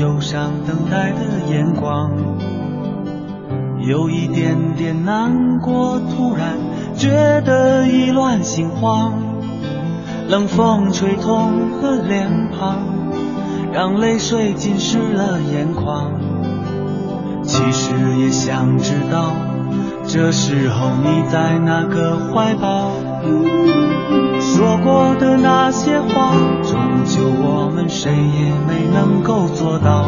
忧伤等待的眼光。有一点点难过突然觉得意乱心慌。冷风吹痛了脸庞让泪水浸湿了眼眶。其实也想知道这时候你在哪个怀抱？说过的那些话，终究我们谁也没能够做到。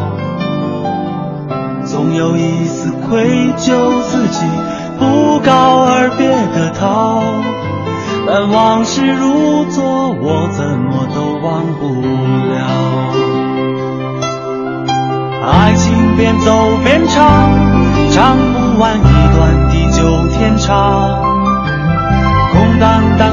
总有一丝愧疚，自己不告而别的逃。但往事如昨，我怎么都忘不了。爱情边走边唱，唱不完一段地久天长。空荡荡，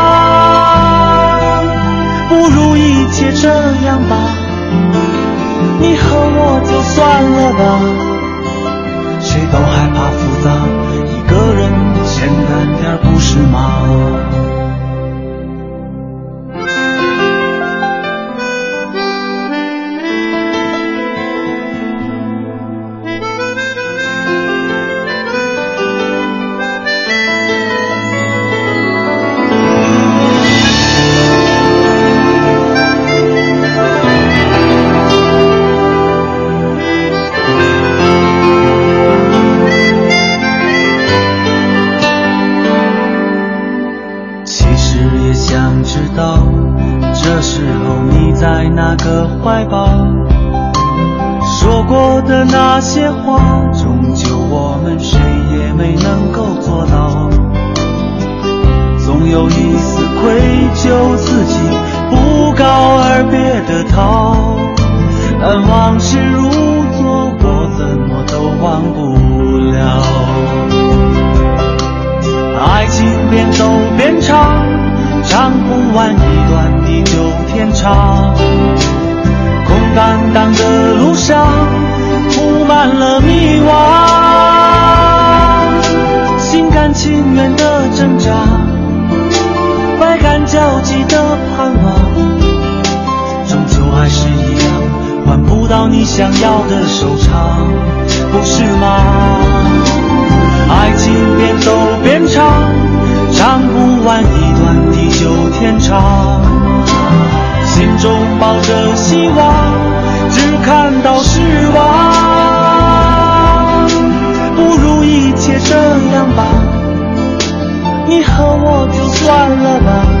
不如一切这样吧，你和我就算了吧，谁都害怕复杂。一个人简单点不是吗？有一丝愧疚自己不告而别的逃但往事如昨我怎么都忘不了。爱情边走边唱唱不完一段地久天长。空荡荡的路上铺满了迷惘心甘情愿的然焦急的盼望，终究还是一样，换不到你想要的收场，不是吗？爱情边走边唱，唱不完一段地久天长，心中抱着希望，只看到失望，不如一切这样吧。你和我就算了吧。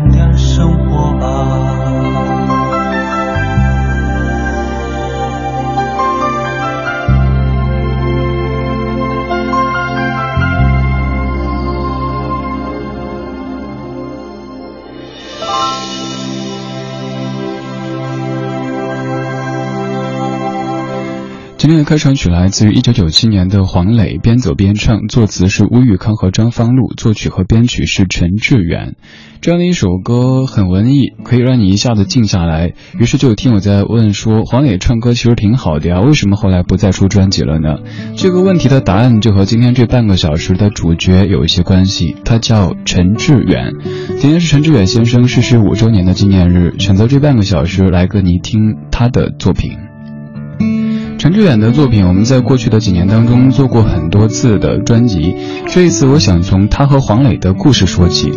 天的开场曲来自于一九九七年的黄磊，边走边唱，作词是乌玉康和张方路，作曲和编曲是陈志远。这样的一首歌很文艺，可以让你一下子静下来。于是就有听友在问说，黄磊唱歌其实挺好的呀，为什么后来不再出专辑了呢？这个问题的答案就和今天这半个小时的主角有一些关系，他叫陈志远。今天是陈志远先生逝世五周年的纪念日，选择这半个小时来跟你听他的作品。陈志远的作品，我们在过去的几年当中做过很多次的专辑。这一次，我想从他和黄磊的故事说起。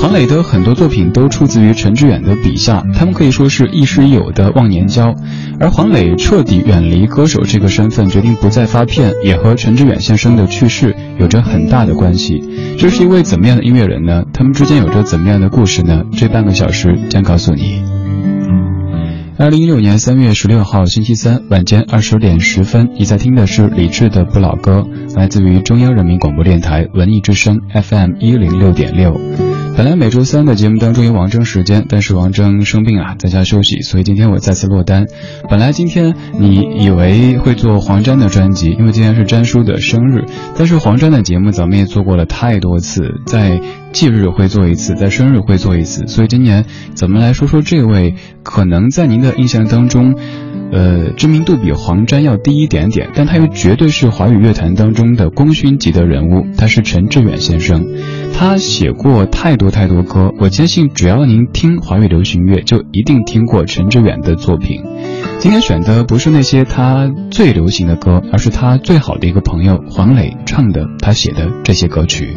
黄磊的很多作品都出自于陈志远的笔下，他们可以说是亦师亦友的忘年交。而黄磊彻底远离歌手这个身份，决定不再发片，也和陈志远先生的去世有着很大的关系。这是一位怎么样的音乐人呢？他们之间有着怎么样的故事呢？这半个小时将告诉你。二零一六年三月十六号星期三晚间二十点十分，你在听的是李志的不老歌，来自于中央人民广播电台文艺之声 FM 一零六点六。本来每周三的节目当中有王铮时间，但是王铮生病啊，在家休息，所以今天我再次落单。本来今天你以为会做黄沾的专辑，因为今天是詹叔的生日，但是黄沾的节目咱们也做过了太多次，在忌日会做一次，在生日会做一次，所以今年咱们来说说这位可能在您的印象当中。呃，知名度比黄沾要低一点点，但他又绝对是华语乐坛当中的功勋级的人物。他是陈志远先生，他写过太多太多歌，我坚信只要您听华语流行乐，就一定听过陈志远的作品。今天选的不是那些他最流行的歌，而是他最好的一个朋友黄磊唱的，他写的这些歌曲。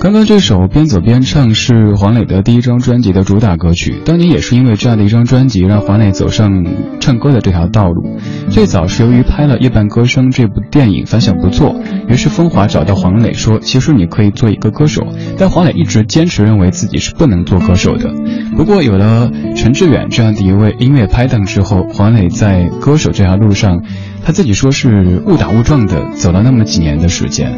刚刚这首边走边唱是黄磊的第一张专辑的主打歌曲，当年也是因为这样的一张专辑让黄磊走上唱歌的这条道路。最早是由于拍了《夜半歌声》这部电影反响不错，于是风华找到黄磊说：“其实你可以做一个歌手。”但黄磊一直坚持认为自己是不能做歌手的。不过有了陈志远这样的一位音乐拍档之后，黄磊在歌手这条路上，他自己说是误打误撞的走了那么几年的时间。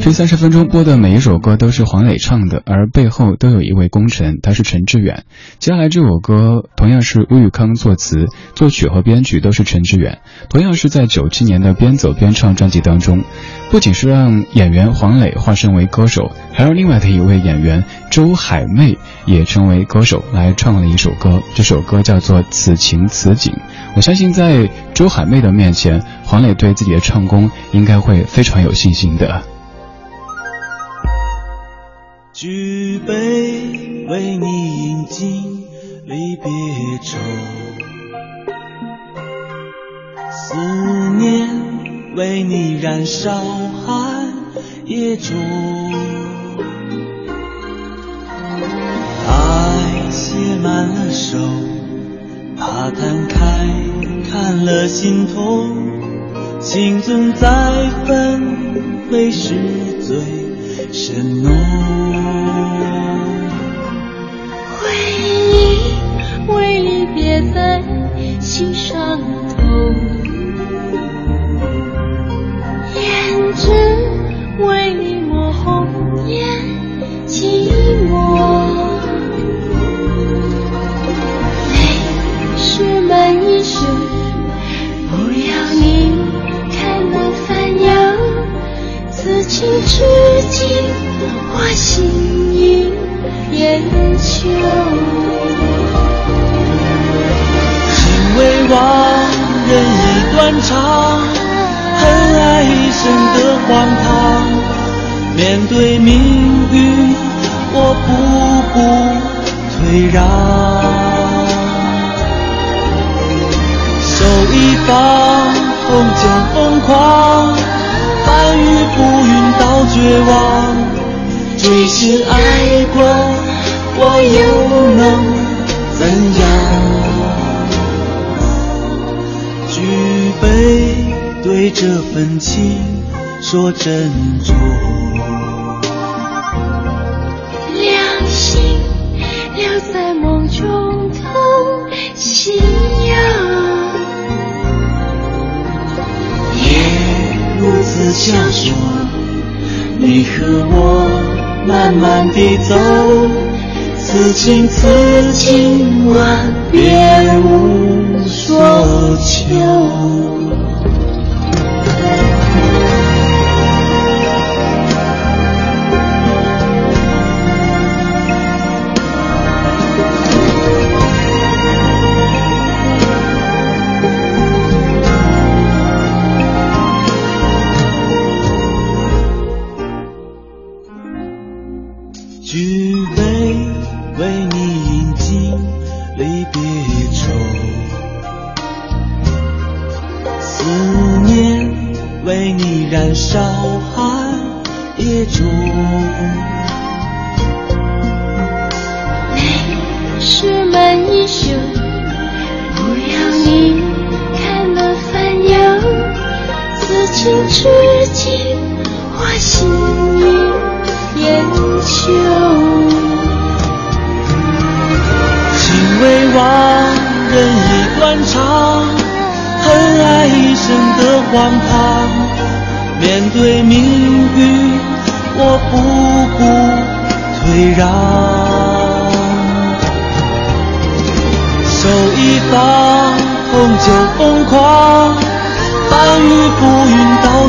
这三十分钟播的每一首歌都是黄磊唱的，而背后都有一位功臣，他是陈志远。接下来这首歌同样是吴宇康作词、作曲和编曲都是陈志远，同样是在九七年的《边走边唱》专辑当中，不仅是让演员黄磊化身为歌手，还让另外的一位演员周海媚也成为歌手来唱了一首歌。这首歌叫做《此情此景》。我相信在周海媚的面前，黄磊对自己的唱功应该会非常有信心的。举杯为你饮尽离别愁，思念为你燃烧寒夜中，爱写满了手，怕摊开看了心痛，情总在分未是最。深浓，在心上。绝望。追心爱过，我又能怎样？举杯对这份情说珍重。两心留在梦中同夕阳，夜如此相守，你和我。慢慢地走，此情此景万别无。所求。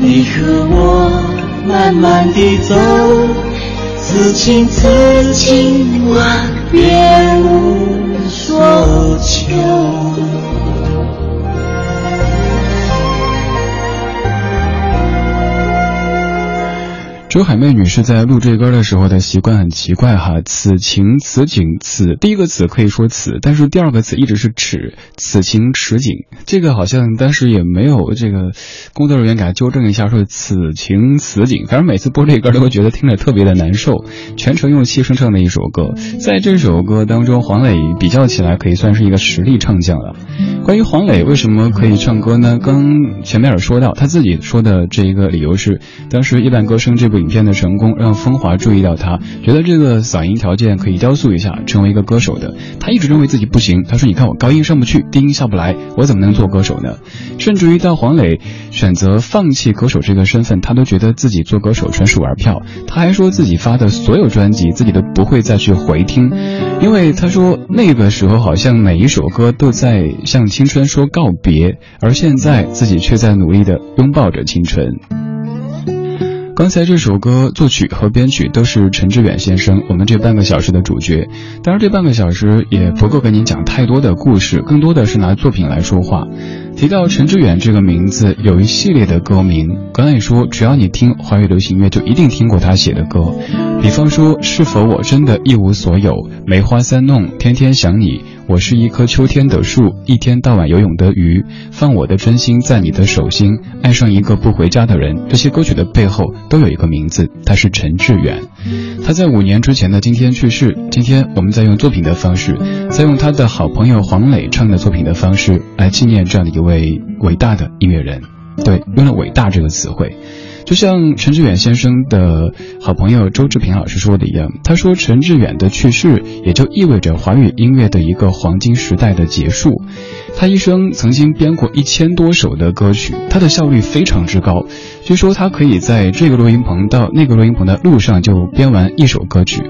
你和我慢慢地走，此情此景我别无所求。周海媚女士在录这歌的时候的习惯很奇怪哈，此情此景此第一个词可以说此，但是第二个词一直是尺，此情此景，这个好像当时也没有这个工作人员给他纠正一下，说此情此景，反正每次播这歌都会觉得听着特别的难受，全程用气声唱的一首歌，在这首歌当中，黄磊比较起来可以算是一个实力唱将了。关于黄磊为什么可以唱歌呢？刚前面有说到他自己说的这一个理由是，当时《夜半歌声》这部。影片的成功让风华注意到他，觉得这个嗓音条件可以雕塑一下，成为一个歌手的。他一直认为自己不行，他说：“你看我高音上不去，低音下不来，我怎么能做歌手呢？”甚至于到黄磊选择放弃歌手这个身份，他都觉得自己做歌手纯属玩票。他还说自己发的所有专辑自己都不会再去回听，因为他说那个时候好像每一首歌都在向青春说告别，而现在自己却在努力的拥抱着青春。刚才这首歌作曲和编曲都是陈志远先生，我们这半个小时的主角。当然，这半个小时也不够跟您讲太多的故事，更多的是拿作品来说话。提到陈志远这个名字，有一系列的歌名。刚才也说，只要你听华语流行乐，就一定听过他写的歌。比方说，是否我真的一无所有？梅花三弄，天天想你。我是一棵秋天的树，一天到晚游泳的鱼，放我的真心在你的手心，爱上一个不回家的人。这些歌曲的背后都有一个名字，他是陈志远。他在五年之前的今天去世。今天我们在用作品的方式，在用他的好朋友黄磊唱的作品的方式来纪念这样的一位伟大的音乐人。对，用了“伟大”这个词汇。就像陈志远先生的好朋友周志平老师说的一样，他说陈志远的去世也就意味着华语音乐的一个黄金时代的结束。他一生曾经编过一千多首的歌曲，他的效率非常之高。据说他可以在这个录音棚到那个录音棚的路上就编完一首歌曲。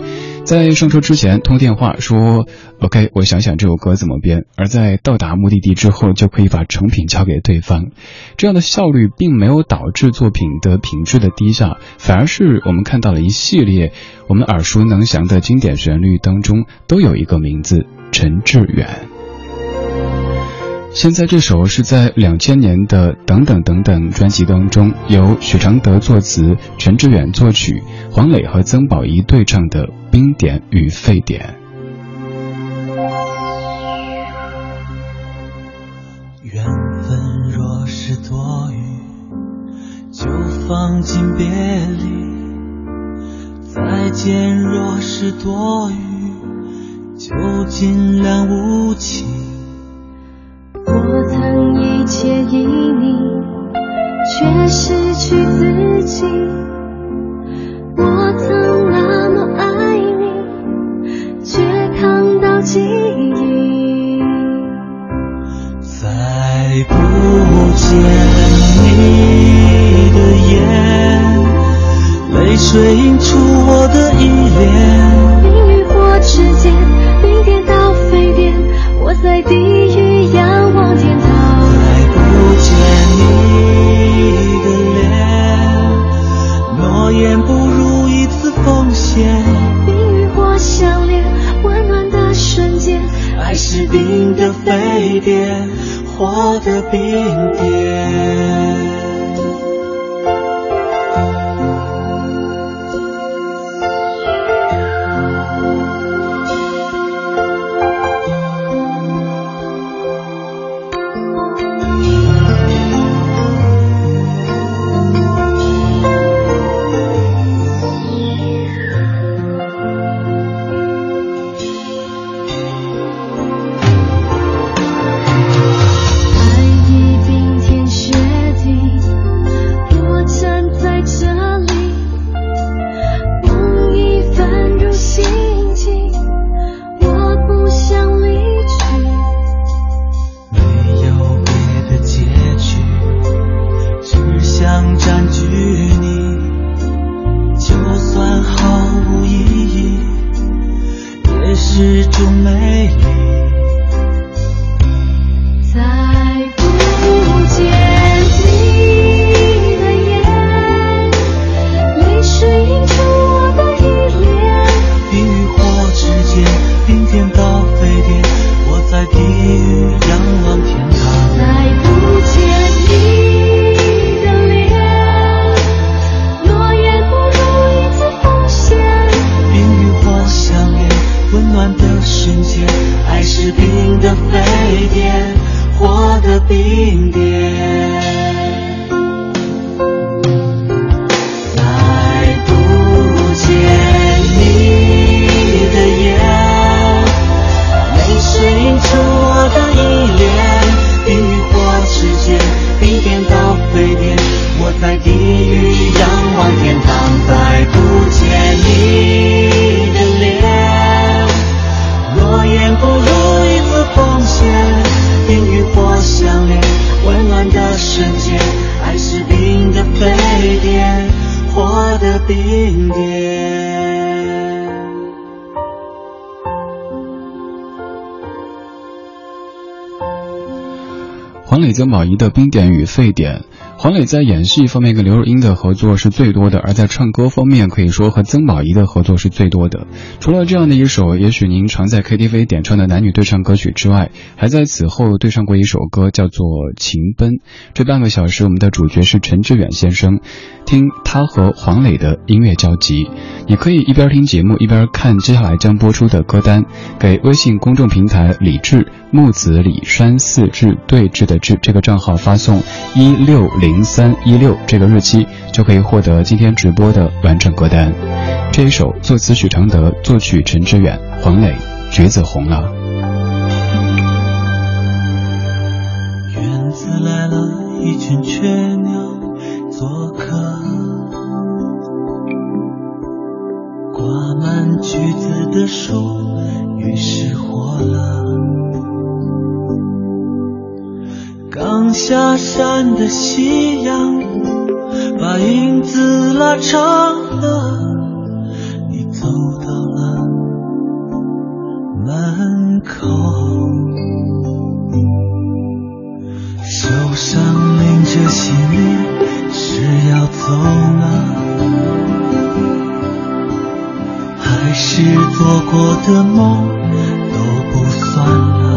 在上车之前通电话说，OK，我想想这首歌怎么编，而在到达目的地之后就可以把成品交给对方。这样的效率并没有导致作品的品质的低下，反而是我们看到了一系列我们耳熟能详的经典旋律当中都有一个名字陈志远。现在这首是在两千年的《等等等等》专辑当中，由许常德作词，陈志远作曲，黄磊和曾宝仪对唱的《冰点与沸点》。缘分若是多余，就放进别离；再见若是多余，就尽量无情。介意你，却失去自己。我曾记忆。再不见你的眼，泪水映出我的依恋。冰与火之间，冰点到沸点，我在地是冰的沸点，火的冰点。黄磊、曾宝仪的冰点与沸点。黄磊在演戏方面跟刘若英的合作是最多的，而在唱歌方面可以说和曾宝仪的合作是最多的。除了这样的一首，也许您常在 KTV 点唱的男女对唱歌曲之外，还在此后对唱过一首歌，叫做《情奔》。这半个小时，我们的主角是陈志远先生，听他和黄磊的音乐交集。你可以一边听节目一边看接下来将播出的歌单，给微信公众平台“李志木子李山四志对峙的志”这个账号发送一六零三一六这个日期，就可以获得今天直播的完整歌单。这一首作词许承德，作曲陈志远，黄磊，橘子红了。院子来了一群雀鸟做客，挂满橘子的树下山的夕阳，把影子拉长了。你走到了门口。手上拎着行李，是要走吗？还是做过的梦都不算了？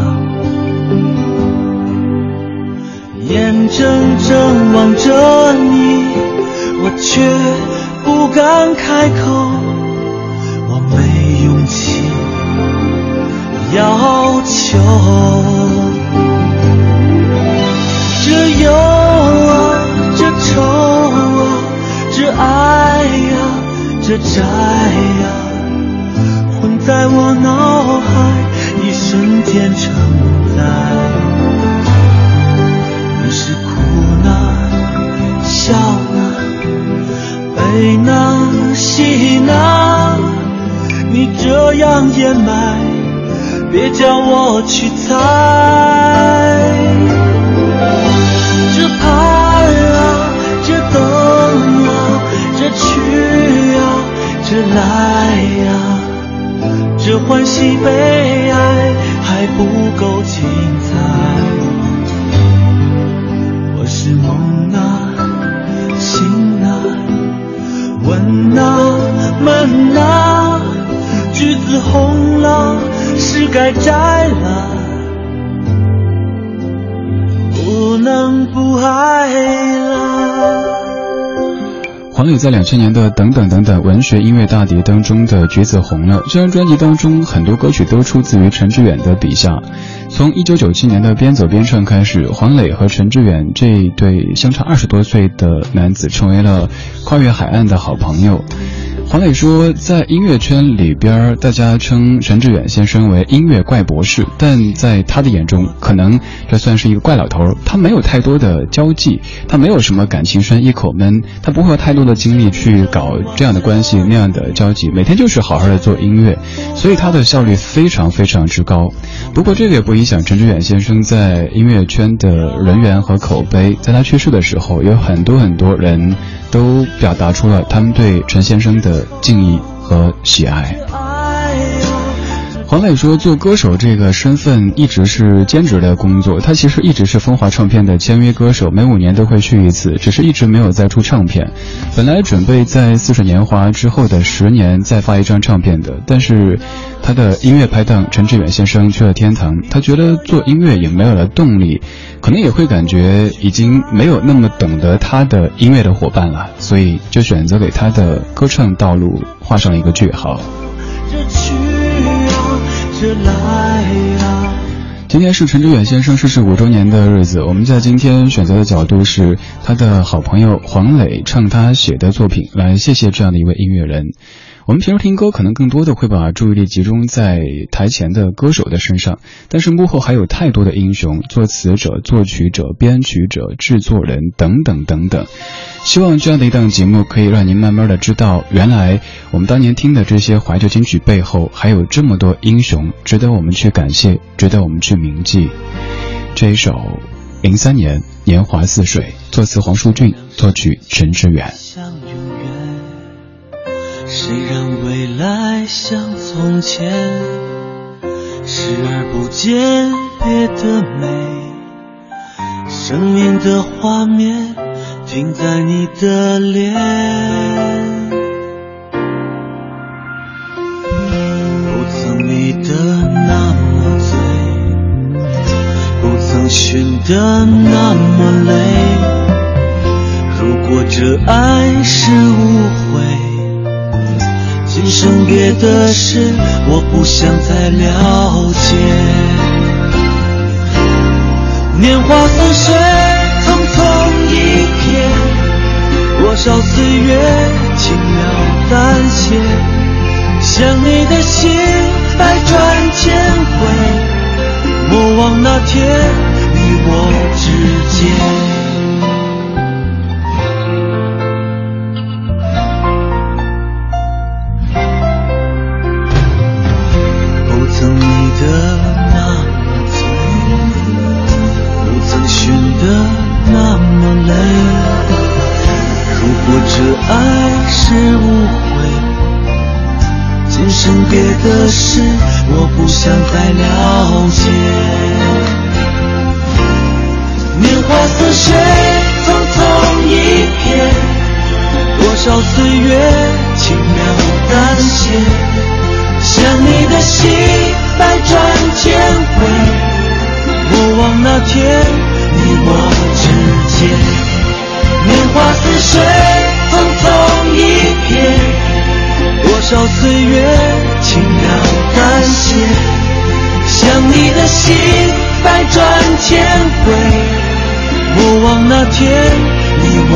眼睁睁望着你，我却不敢开口，我没勇气要求。这忧啊，这愁啊，这爱呀、这债呀、混在我脑海，一瞬间承载。西纳，西纳，你这样掩埋，别叫我去猜。这盼啊，这等啊，这去啊，这来啊，这欢喜悲哀还不够精彩。我是梦。问啊，闷啊，橘子红了，是该摘了，不能不爱了。黄磊在两千年的《等等等等》文学音乐大碟当中的《橘子红了》，这张专辑当中很多歌曲都出自于陈志远的笔下。从一九九七年的《边走边唱》开始，黄磊和陈志远这一对相差二十多岁的男子成为了跨越海岸的好朋友。黄磊说，在音乐圈里边，大家称陈志远先生为音乐怪博士，但在他的眼中，可能这算是一个怪老头。他没有太多的交际，他没有什么感情深一口闷，他不会有太多的精力去搞这样的关系那样的交际，每天就是好好的做音乐，所以他的效率非常非常之高。不过这个也不影响陈志远先生在音乐圈的人缘和口碑。在他去世的时候，有很多很多人都表达出了他们对陈先生的敬意和喜爱。黄磊说，做歌手这个身份一直是兼职的工作，他其实一直是风华唱片的签约歌手，每五年都会去一次，只是一直没有再出唱片。本来准备在《似水年华》之后的十年再发一张唱片的，但是他的音乐拍档陈志远先生去了天堂，他觉得做音乐也没有了动力，可能也会感觉已经没有那么懂得他的音乐的伙伴了，所以就选择给他的歌唱道路画上了一个句号。今天是陈志远先生逝世五周年的日子，我们在今天选择的角度是他的好朋友黄磊唱他写的作品，来谢谢这样的一位音乐人。我们平时听歌，可能更多的会把注意力集中在台前的歌手的身上，但是幕后还有太多的英雄，作词者、作曲者、编曲者、制作人等等等等。希望这样的一档节目可以让您慢慢的知道，原来我们当年听的这些怀旧金曲背后，还有这么多英雄，值得我们去感谢，值得我们去铭记。这一首零三年《年华似水》，作词黄舒骏，作曲陈志远。谁让未来像从前，视而不见别的美，生命的画面停在你的脸，不曾迷得那么醉，不曾寻得那么累。如果这爱是误会，生别的事我不想再了解。年华似水，匆匆一瞥，多少岁月轻描淡写，想你的心百转千回，莫忘那天你我之间。是误会，今生别的事我不想再了解。年华似水，匆匆一瞥，多少岁月轻描淡写。想你的心百转千回，莫忘那天你的心百转千回，莫忘那天你我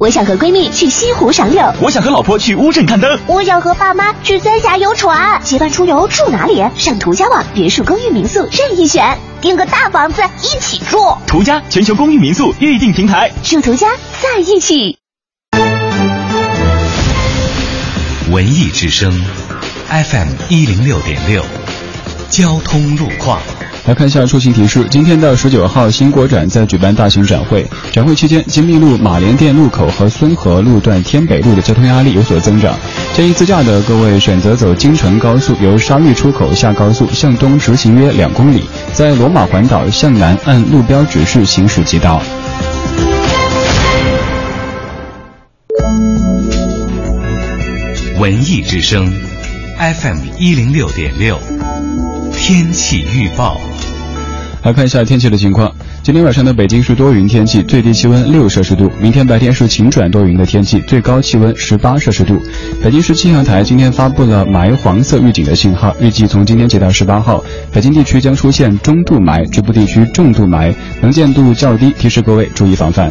我想和闺蜜去西湖赏柳，我想和老婆去乌镇看灯，我想和爸妈去三峡游船。结伴出游住哪里？上途家网别墅、公寓、民宿任意选，订个大房子一起住。途家全球公寓民宿预订平台，住途家在一起。文艺之声，FM 一零六点六，交通路况。来看一下出行提示：今天到十九号，新国展在举办大型展会。展会期间，金密路马连店路口和孙河路段天北路的交通压力有所增长。建议自驾的各位选择走京承高速，由沙峪出口下高速向东直行约两公里，在罗马环岛向南按路标指示行驶即到。文艺之声，FM 一零六点六，天气预报。来看一下天气的情况。今天晚上的北京是多云天气，最低气温六摄氏度。明天白天是晴转多云的天气，最高气温十八摄氏度。北京市气象台今天发布了霾黄色预警的信号，预计从今天起到十八号，北京地区将出现中度霾，局部地区重度霾，能见度较低，提示各位注意防范。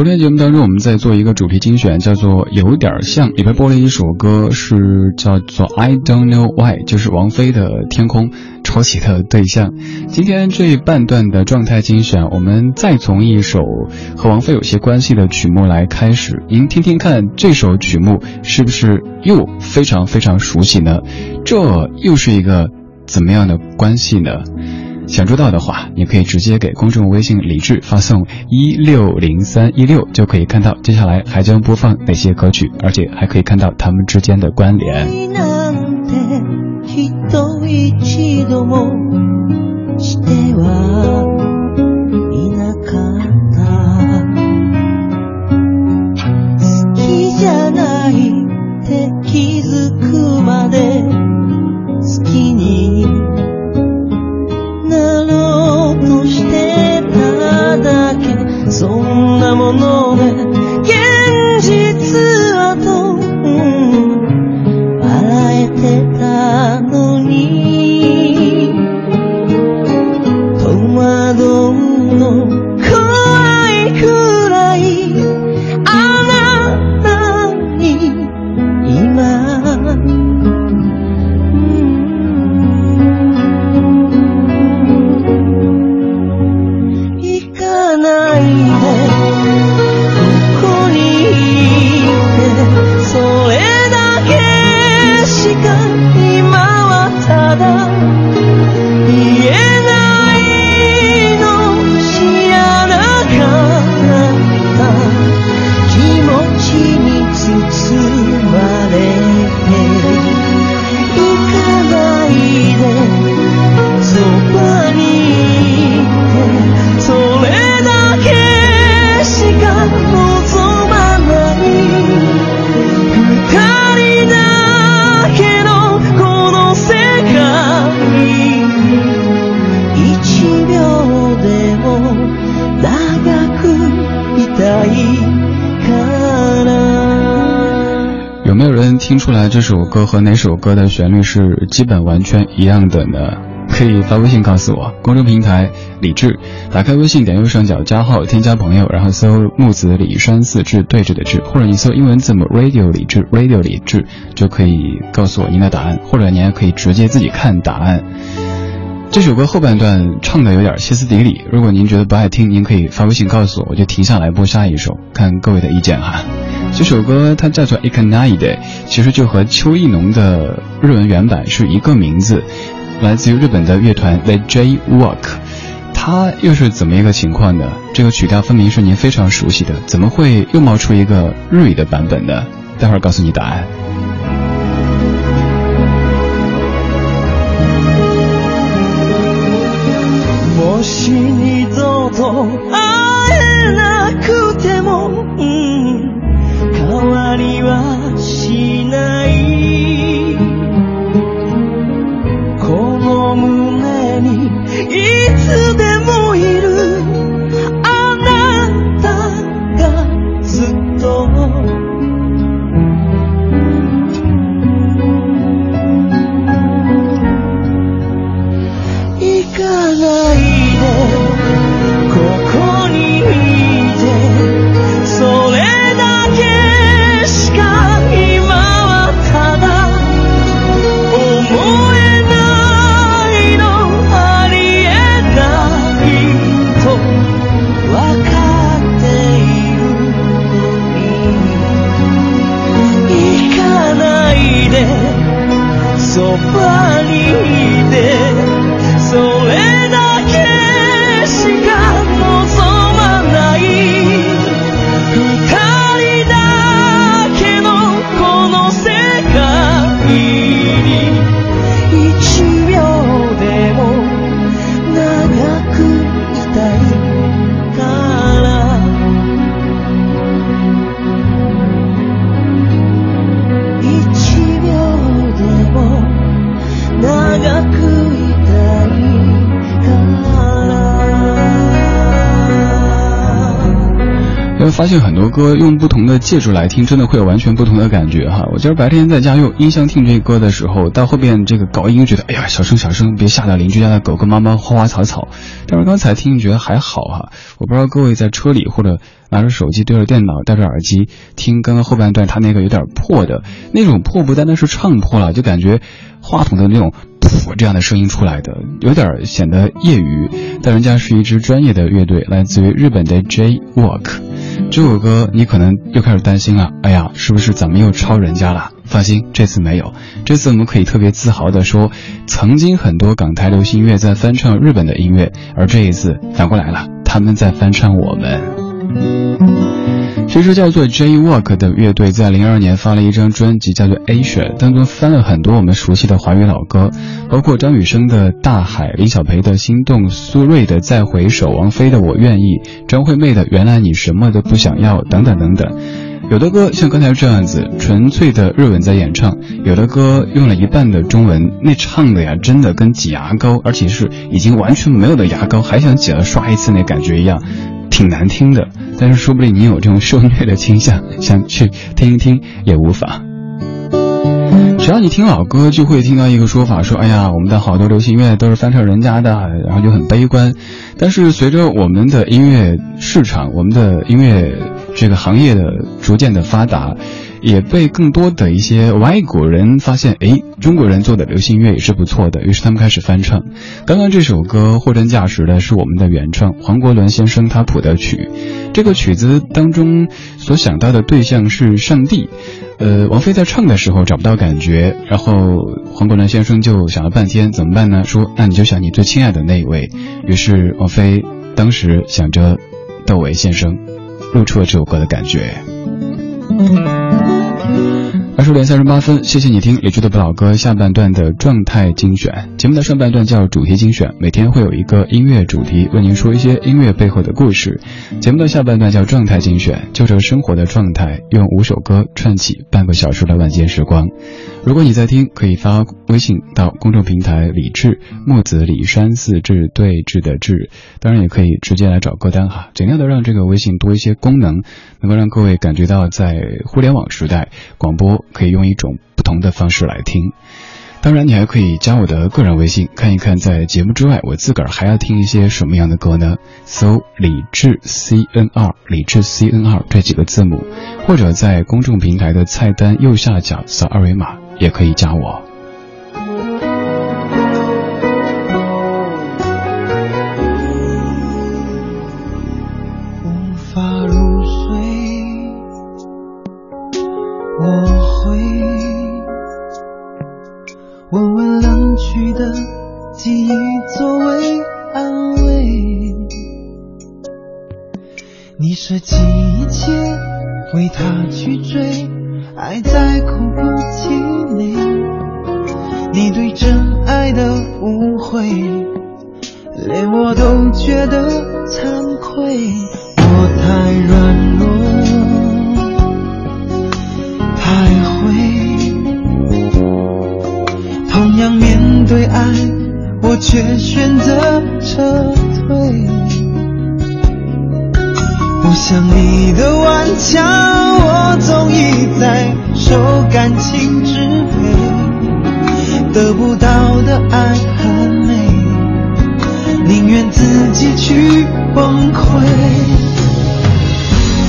昨天节目当中，我们在做一个主题精选，叫做“有点像”，里边播了一首歌，是叫做《I Don't Know Why》，就是王菲的《天空》抄袭的对象。今天这半段的状态精选，我们再从一首和王菲有些关系的曲目来开始，您听听看这首曲目是不是又非常非常熟悉呢？这又是一个怎么样的关系呢？想知道的话，你可以直接给公众微信“李智”发送一六零三一六，就可以看到接下来还将播放哪些歌曲，而且还可以看到他们之间的关联。そんなもので听出来这首歌和哪首歌的旋律是基本完全一样的呢？可以发微信告诉我。公众平台李志，打开微信，点右上角加号，添加朋友，然后搜木子李山四志对峙的志，或者你搜英文字母 radio 李志 radio 李志，就可以告诉我您的答案，或者您还可以直接自己看答案。这首歌后半段唱的有点歇斯底里，如果您觉得不爱听，您可以发微信告诉我，我就停下来播下一首，看各位的意见哈。这首歌它叫做《Ikanide》，其实就和邱意浓的日文原版是一个名字，来自于日本的乐团 The J Walk。它又是怎么一个情况呢？这个曲调分明是您非常熟悉的，怎么会又冒出一个日语的版本呢？待会儿告诉你答案。もし二度と いつ发现很多歌用不同的介质来听，真的会有完全不同的感觉哈。我今儿白天在家用音箱听这歌的时候，到后边这个搞音觉得，哎呀，小声小声，别吓到邻居家的狗狗、猫猫、花花草草。但是刚才听觉得还好哈。我不知道各位在车里或者拿着手机对着电脑戴着耳机听刚刚后半段，他那个有点破的那种破，不单单是唱破了，就感觉话筒的那种。噗这样的声音出来的，有点显得业余，但人家是一支专业的乐队，来自于日本的 J Walk。这首歌你可能又开始担心了，哎呀，是不是咱们又抄人家了？放心，这次没有，这次我们可以特别自豪地说，曾经很多港台流行音乐在翻唱日本的音乐，而这一次反过来了，他们在翻唱我们。这支叫做 J Walk 的乐队在零二年发了一张专辑，叫做 Asia，当中翻了很多我们熟悉的华语老歌，包括张雨生的《大海》、林小培的《心动》、苏芮的《再回首》、王菲的《我愿意》、张惠妹的《原来你什么都不想要》等等等等。有的歌像刚才这样子，纯粹的日文在演唱；有的歌用了一半的中文，那唱的呀，真的跟挤牙膏，而且是已经完全没有的牙膏，还想挤了刷一次那感觉一样。挺难听的，但是说不定你有这种受虐的倾向，想去听一听也无妨。只要你听老歌，就会听到一个说法，说：“哎呀，我们的好多流行音乐都是翻唱人家的。”然后就很悲观。但是随着我们的音乐市场、我们的音乐这个行业的逐渐的发达，也被更多的一些外国人发现，哎，中国人做的流行乐也是不错的，于是他们开始翻唱。刚刚这首歌货真价实的是我们的原创，黄国伦先生他谱的曲。这个曲子当中所想到的对象是上帝。呃，王菲在唱的时候找不到感觉，然后黄国伦先生就想了半天，怎么办呢？说那你就想你最亲爱的那一位。于是王菲当时想着窦唯先生，露出了这首歌的感觉。二十点三十八分，谢谢你听李志的不老歌下半段的状态精选。节目的上半段叫主题精选，每天会有一个音乐主题，为您说一些音乐背后的故事。节目的下半段叫状态精选，就着生活的状态，用五首歌串起半个小时的晚间时光。如果你在听，可以发微信到公众平台李智木子李山四志对峙的志，当然也可以直接来找歌单哈，尽量的让这个微信多一些功能，能够让各位感觉到在互联网时代广播可以用一种不同的方式来听。当然，你还可以加我的个人微信，看一看在节目之外，我自个儿还要听一些什么样的歌呢？搜“李智 C N 二李智 C N 二这几个字母，或者在公众平台的菜单右下角扫二维码，也可以加我。无法入睡，我会闻闻冷去的记忆作为安慰。你舍弃一切为他去追，爱在苦苦气馁。你对真爱的误会，连我都觉得惭愧。我太软弱，太会，同样面对爱，我却选择撤退。不像你的顽强，我总以受感情支配，得不到的爱很美，宁愿自己去崩溃。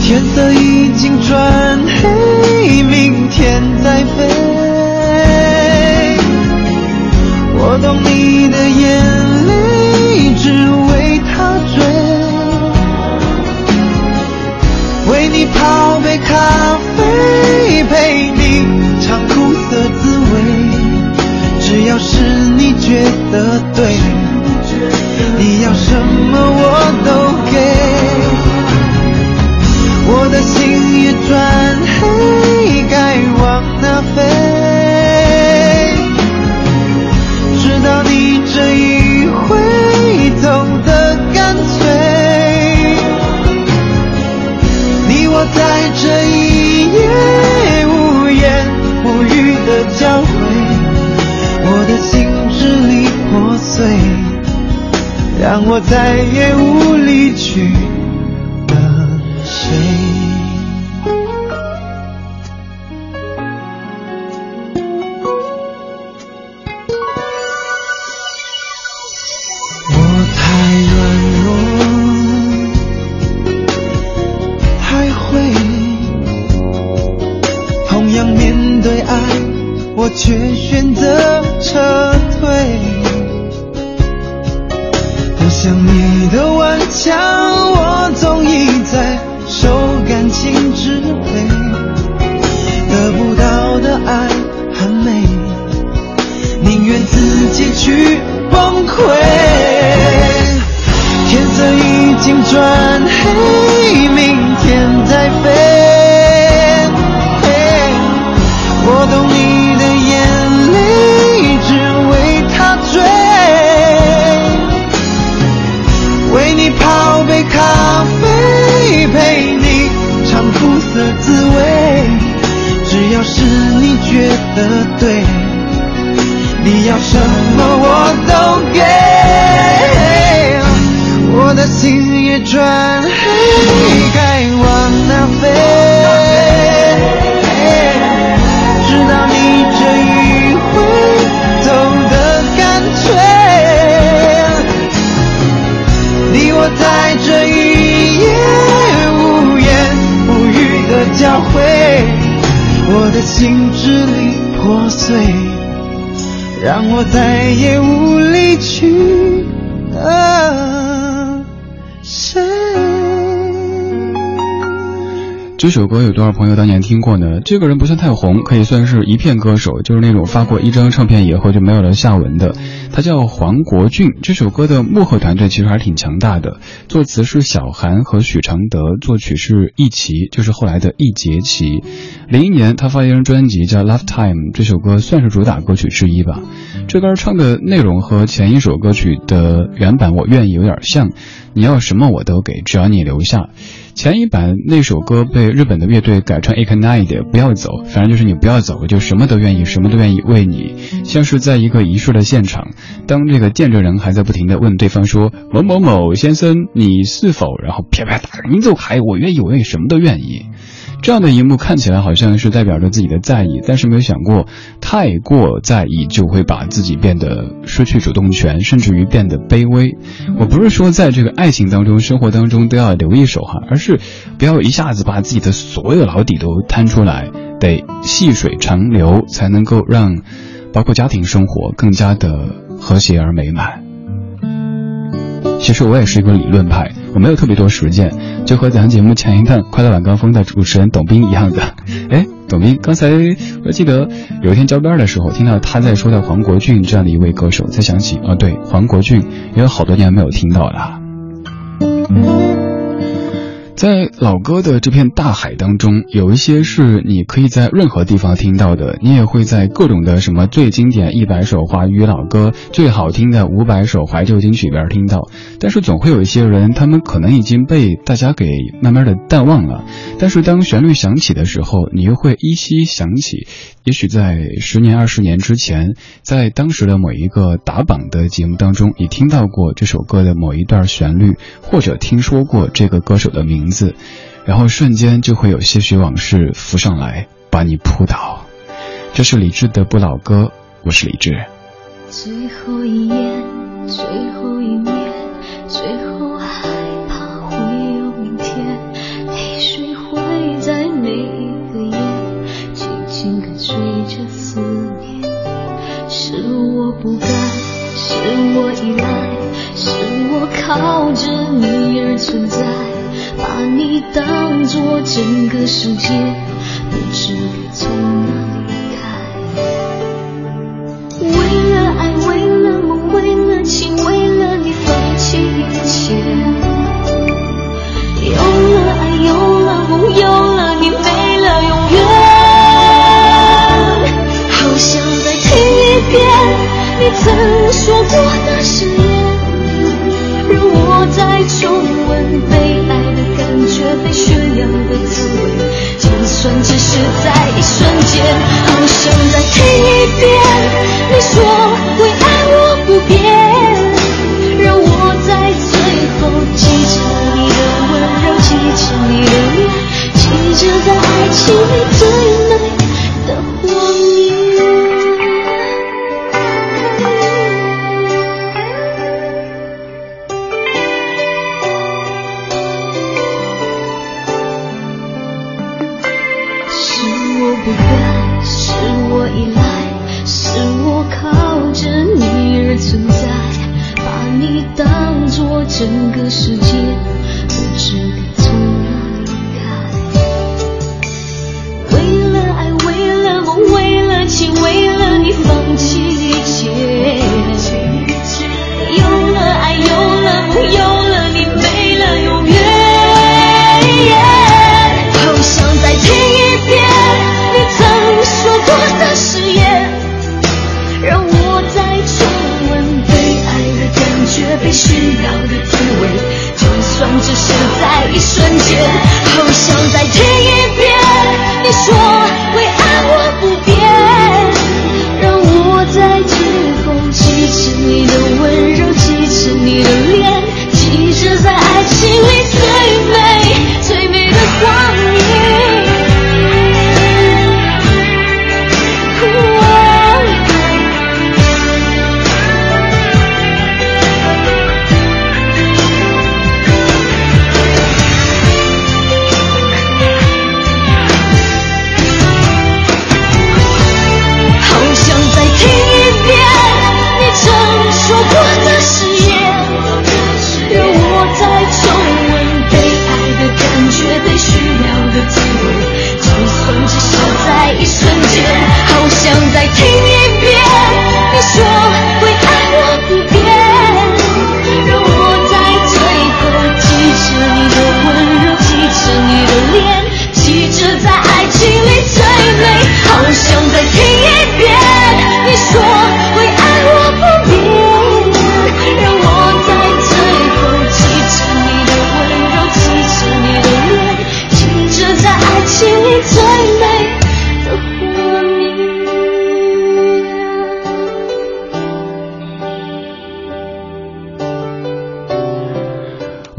天色已经转黑，明天再飞。我懂你的眼泪，只为他追。为你泡杯咖啡，陪要是你觉得对，你要什么我都给。我的心也转黑，的心支离破碎，让我再也无力去去崩溃。天色已经转黑，明天再飞。我懂你的眼泪，只为他追。为你泡杯咖啡，陪你尝苦涩滋味。只要是你觉得对，你要什么么我都给。我的心也转黑，该往哪飞？直到你这一回走得干脆，你我在这一夜无言无语的交汇，我的心支离破碎，让我再也无力去等谁。这首歌有多少朋友当年听过呢？这个人不算太红，可以算是一片歌手，就是那种发过一张唱片以后就没有了下文的。他叫黄国俊。这首歌的幕后团队其实还挺强大的，作词是小韩和许常德，作曲是易齐，就是后来的易杰奇。零一年他发一张专辑叫《Love Time》，这首歌算是主打歌曲之一吧。这歌唱的内容和前一首歌曲的原版《我愿意》有点像，你要什么我都给，只要你留下。前一版那首歌被日本的乐队改成 Ignite，不要走，反正就是你不要走，我就什么都愿意，什么都愿意为你。像是在一个仪式的现场，当这个见证人还在不停的问对方说某某某先生，你是否，然后啪啪打，你走开，我愿意，我愿意，什么都愿意。这样的一幕看起来好像是代表着自己的在意，但是没有想过，太过在意就会把自己变得失去主动权，甚至于变得卑微。我不是说在这个爱情当中、生活当中都要留一手哈，而是不要一下子把自己的所有老底都摊出来，得细水长流，才能够让包括家庭生活更加的和谐而美满。其实我也是一个理论派，我没有特别多实践，就和咱节目前一段《快乐晚高峰》的主持人董斌一样的。哎，董斌，刚才我记得有一天交班的时候，听到他在说到黄国俊这样的一位歌手，才想起啊，对，黄国俊也有好多年没有听到了。在老歌的这片大海当中，有一些是你可以在任何地方听到的，你也会在各种的什么最经典一百首华语老歌、最好听的五百首怀旧金曲里边听到。但是总会有一些人，他们可能已经被大家给慢慢的淡忘了。但是当旋律响起的时候，你又会依稀想起，也许在十年、二十年之前，在当时的某一个打榜的节目当中，你听到过这首歌的某一段旋律，或者听说过这个歌手的名名字，然后瞬间就会有些许往事浮上来，把你扑倒。这是李志的不老歌，我是李志。最后一眼，最后一面，最后害怕会有明天，泪水会在每一个夜，紧紧跟随着思念。是我不甘，是我依赖，是我靠着你而存在，把你当作整个世界，不知从哪里开。为了爱，为了梦，为了情，为了你放弃一切。有了爱，有了梦，有了你，没了永远。好想再听一遍你曾说过的间，好想再听一遍你说会爱我不变，让我在最后记着你的温柔，记着你的脸，记着在爱情你当作整个世界，不知该从哪里开。为了爱，为了梦，为了情，为了你放弃一切。有了爱，有了梦，有好想再听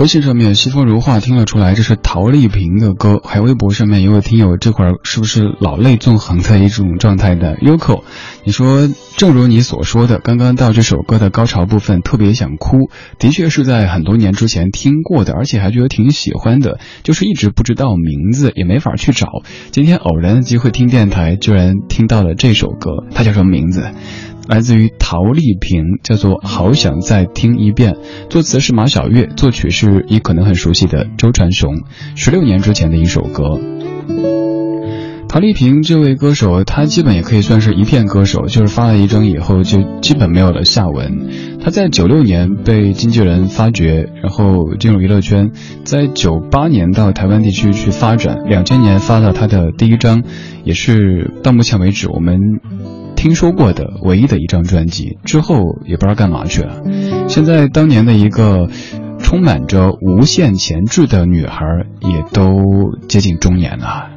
微信上面西风如画听了出来，这是陶丽萍的歌。还微博上面一位听友这会儿是不是老泪纵横的一种状态的 Yoko？你说，正如你所说的，刚刚到这首歌的高潮部分特别想哭，的确是在很多年之前听过的，而且还觉得挺喜欢的，就是一直不知道名字，也没法去找。今天偶然的机会听电台，居然听到了这首歌，它叫什么名字？来自于陶丽萍，叫做《好想再听一遍》，作词是马小月，作曲是你可能很熟悉的周传雄，十六年之前的一首歌。陶丽萍这位歌手，她基本也可以算是一片歌手，就是发了一张以后就基本没有了下文。她在九六年被经纪人发掘，然后进入娱乐圈，在九八年到台湾地区去发展，两千年发了她的第一张，也是到目前为止我们。听说过的唯一的一张专辑之后也不知道干嘛去了。现在当年的一个充满着无限潜质的女孩也都接近中年了。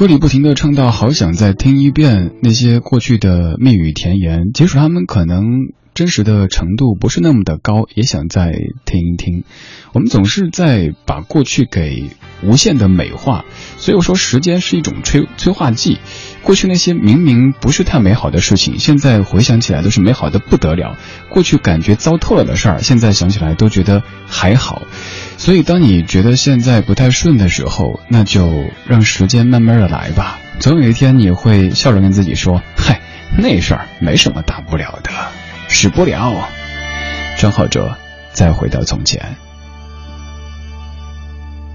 歌里不停的唱到，好想再听一遍那些过去的蜜语甜言，即使他们可能真实的程度不是那么的高，也想再听一听。我们总是在把过去给无限的美化，所以我说时间是一种催催化剂。过去那些明明不是太美好的事情，现在回想起来都是美好的不得了。过去感觉糟透了的事儿，现在想起来都觉得还好。所以，当你觉得现在不太顺的时候，那就让时间慢慢的来吧。总有一天，你会笑着跟自己说：“嗨，那事儿没什么大不了的，使不了。”张浩哲，再回到从前。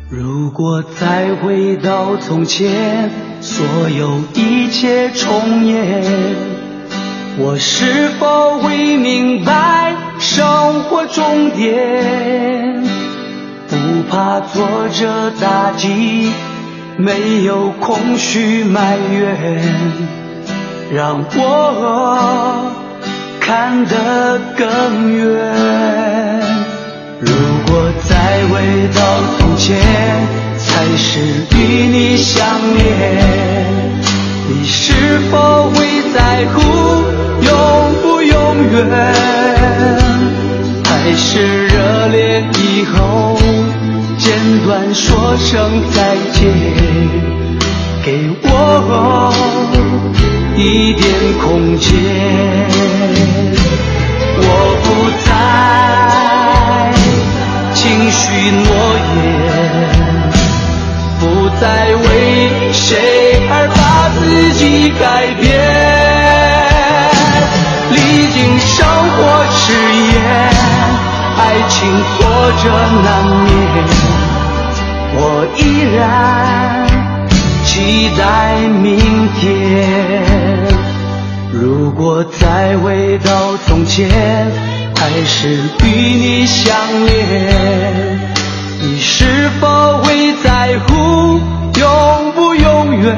如果再回到从前，所有一切重演，我是否会明白生活终点？不怕挫折打击，没有空虚埋怨，让我看得更远。如果再回到从前，才是与你相恋，你是否会在乎永不永远？还是热恋以后，简短说声再见，给我一点空间。我不再许诺言，不再为谁而把自己改变，历经生活试验。爱情挫折难免，我依然期待明天。如果再回到从前，还是与你相恋，你是否会在乎永不永远？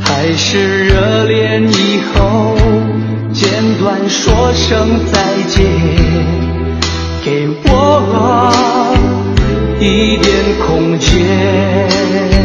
还是热恋以后？简短说声再见，给我一点空间。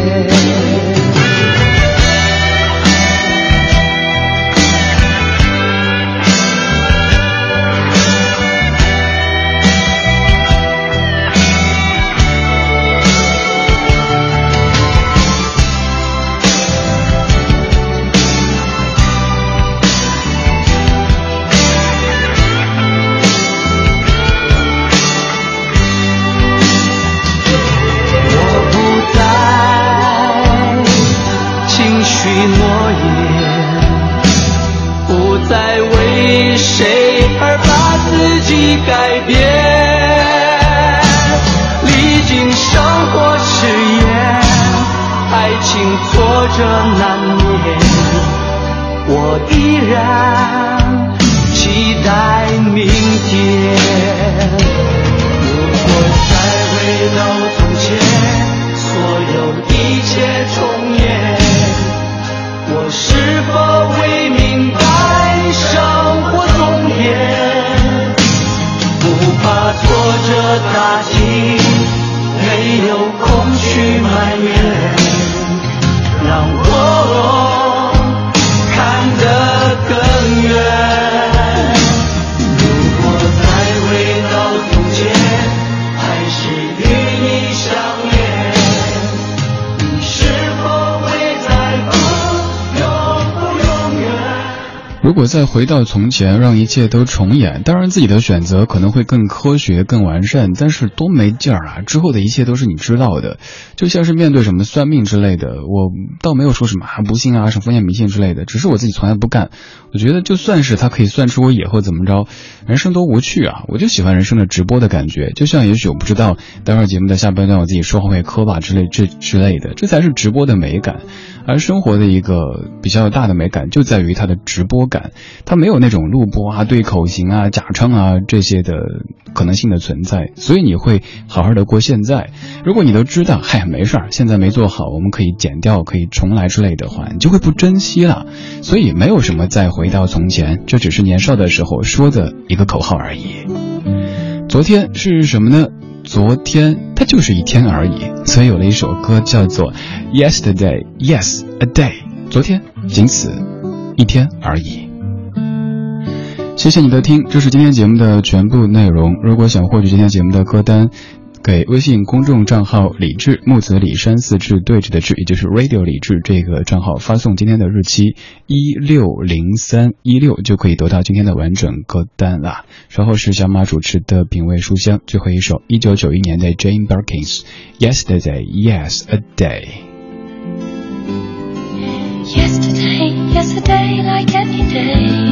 我依然期待明天如果再回到从前所有一切重演我是否会明白生活重点不怕挫折打击没有空虚埋怨。让我如果再回到从前，让一切都重演，当然自己的选择可能会更科学、更完善，但是多没劲儿啊！之后的一切都是你知道的，就像是面对什么算命之类的，我倒没有说什么啊不信啊、什么封建迷信之类的，只是我自己从来不干。我觉得就算是他可以算出我以后怎么着，人生多无趣啊！我就喜欢人生的直播的感觉，就像也许我不知道，待会儿节目的下半段我自己说话会磕巴之类这之类的，这才是直播的美感。而生活的一个比较大的美感就在于它的直播感，它没有那种录播啊、对口型啊、假唱啊这些的可能性的存在，所以你会好好的过现在。如果你都知道，嗨，没事儿，现在没做好，我们可以剪掉，可以重来之类的话，你就会不珍惜了。所以没有什么再回到从前，这只是年少的时候说的一个口号而已。昨天是什么呢？昨天它就是一天而已，所以有了一首歌叫做《Yesterday Yes a Day》，昨天仅此一天而已。谢谢你的听，这是今天节目的全部内容。如果想获取今天节目的歌单，给微信公众账号“李志木子李山四志对峙的志”，也就是 Radio 李志这个账号发送今天的日期一六零三一六，就可以得到今天的完整歌单啦。稍后是小马主持的品味书香，最后一首一九九一年的 Jane Birkins Yesterday Yes a Day。Yesterday, yesterday, like any day.